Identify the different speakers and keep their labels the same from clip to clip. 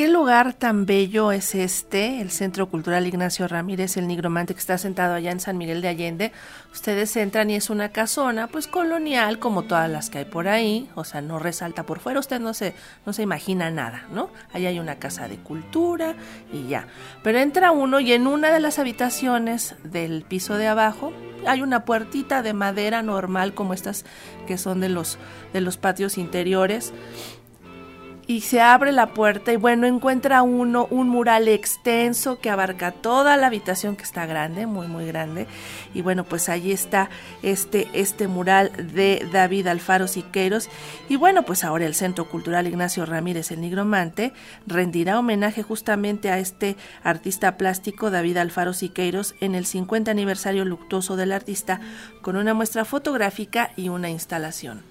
Speaker 1: lugar tan bello es este, el Centro Cultural Ignacio Ramírez, el nigromante que está sentado allá en San Miguel de Allende. Ustedes entran y es una casona, pues colonial, como todas las que hay por ahí, o sea, no resalta por fuera, usted no se, no se imagina nada, ¿no? Ahí hay una casa de cultura y ya. Pero entra uno y en una de las habitaciones del piso de abajo hay una puertita de madera normal como estas que son de los, de los patios interiores y se abre la puerta y bueno, encuentra uno un mural extenso que abarca toda la habitación que está grande, muy muy grande. Y bueno, pues allí está este, este mural de David Alfaro Siqueiros. Y bueno, pues ahora el Centro Cultural Ignacio Ramírez el Nigromante rendirá homenaje justamente a este artista plástico David Alfaro Siqueiros en el 50 aniversario luctuoso del artista con una muestra fotográfica y una instalación.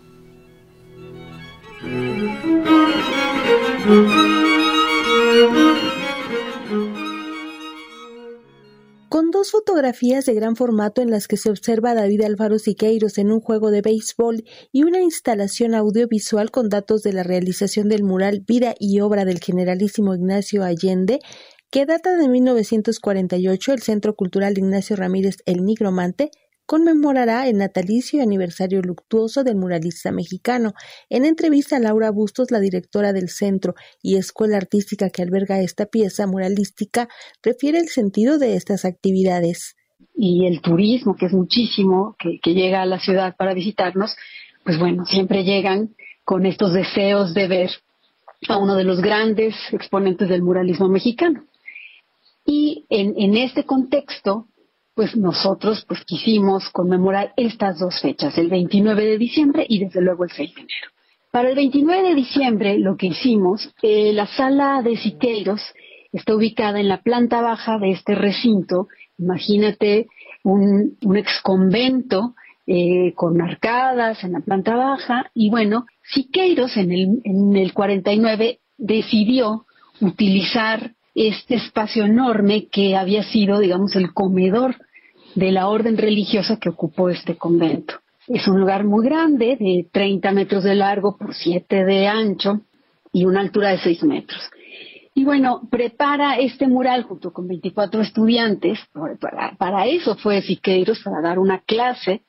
Speaker 2: Con dos fotografías de gran formato en las que se observa David Alfaro Siqueiros en un juego de béisbol y una instalación audiovisual con datos de la realización del mural Vida y obra del generalísimo Ignacio Allende, que data de 1948, el Centro Cultural Ignacio Ramírez El Nigromante conmemorará el natalicio y aniversario luctuoso del muralista mexicano. En entrevista a Laura Bustos, la directora del centro y escuela artística que alberga esta pieza muralística, refiere el sentido de estas actividades.
Speaker 3: Y el turismo, que es muchísimo, que, llega a la ciudad para visitarnos, pues bueno, siempre llegan con estos deseos de ver a uno de los grandes exponentes del muralismo mexicano. Y en este contexto, pues nosotros pues quisimos conmemorar estas dos fechas, el 29 de diciembre y desde luego el 6 de enero. Para el 29 de diciembre lo que hicimos, eh, la sala de Siqueiros está ubicada en la planta baja de este recinto. Imagínate un, un exconvento eh, con arcadas en la planta baja y bueno, Siqueiros en el, en el 49 decidió utilizar este espacio enorme que había sido, digamos, el comedor de la orden religiosa que ocupó este convento. Es un lugar muy grande, de 30 metros de largo por 7 de ancho y una altura de 6 metros. Y bueno, prepara este mural junto con 24 estudiantes, para, para eso fue Siqueiros, para dar una clase.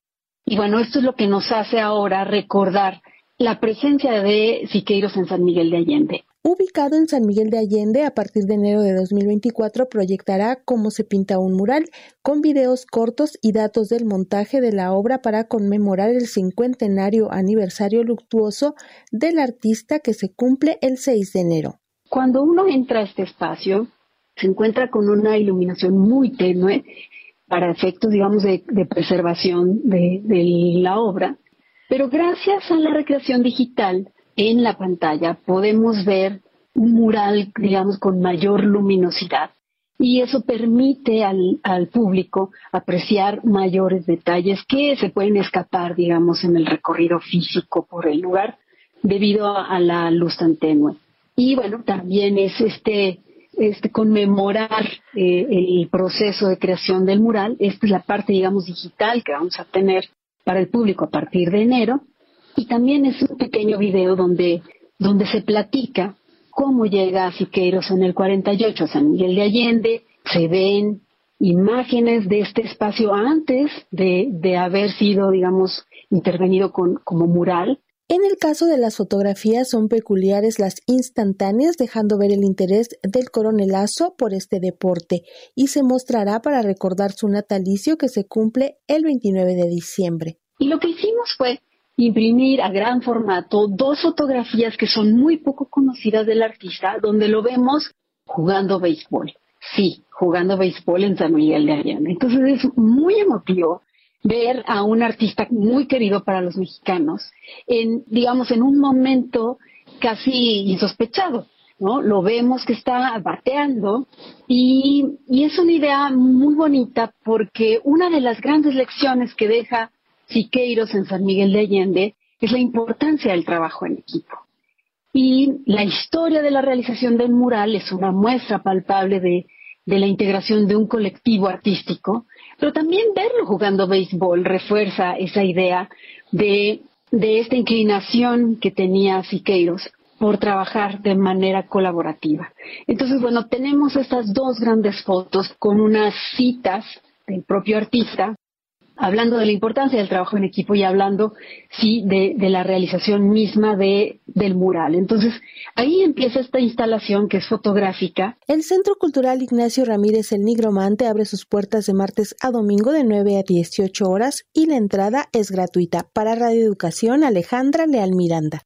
Speaker 3: Y bueno, esto es lo que nos hace ahora recordar la presencia de Siqueiros en San Miguel de Allende.
Speaker 2: Ubicado en San Miguel de Allende, a partir de enero de 2024 proyectará cómo se pinta un mural, con videos cortos y datos del montaje de la obra para conmemorar el cincuentenario aniversario luctuoso del artista que se cumple el 6 de enero.
Speaker 3: Cuando uno entra a este espacio, se encuentra con una iluminación muy tenue para efectos, digamos, de, preservación de la obra, pero gracias a la recreación digital, en la pantalla podemos ver un mural, digamos, con mayor luminosidad. Y eso permite al, al, público apreciar mayores detalles que se pueden escapar, digamos, en el recorrido físico por el lugar debido a, la luz tan tenue. Y bueno, también es este, este conmemorar eh, el proceso de creación del mural. Esta es la parte, digamos, digital que vamos a tener para el público a partir de enero y también es un pequeño video donde, donde se platica cómo llega a Siqueiros en el 48 a San Miguel de Allende, se ven imágenes de este espacio antes de, de haber sido, digamos, intervenido con, como mural.
Speaker 2: En el caso de las fotografías son peculiares las instantáneas, dejando ver el interés del coronelazo por este deporte, y se mostrará para recordar su natalicio que se cumple el 29 de diciembre.
Speaker 3: Y lo que hicimos fue imprimir a gran formato dos fotografías que son muy poco conocidas del artista, donde lo vemos jugando béisbol. Sí, jugando béisbol en San Miguel de Allende. Entonces es muy emotivo ver a un artista muy querido para los mexicanos en, digamos, en un momento casi insospechado. ¿no? Lo vemos que está bateando y, y es una idea muy bonita porque una de las grandes lecciones que deja Siqueiros en San Miguel de Allende es la importancia del trabajo en equipo. Y la historia de la realización del mural es una muestra palpable de, la integración de un colectivo artístico, pero también verlo jugando béisbol refuerza esa idea de, esta inclinación que tenía Siqueiros por trabajar de manera colaborativa. Entonces, bueno, tenemos estas dos grandes fotos con unas citas del propio artista hablando de la importancia del trabajo en equipo y hablando, sí, de, la realización misma de, del mural. Entonces, ahí empieza esta instalación que es fotográfica.
Speaker 2: El Centro Cultural Ignacio Ramírez El Nigromante abre sus puertas de martes a domingo de 9 a 18 horas y la entrada es gratuita. Para Radio Educación, Alejandra Leal Miranda.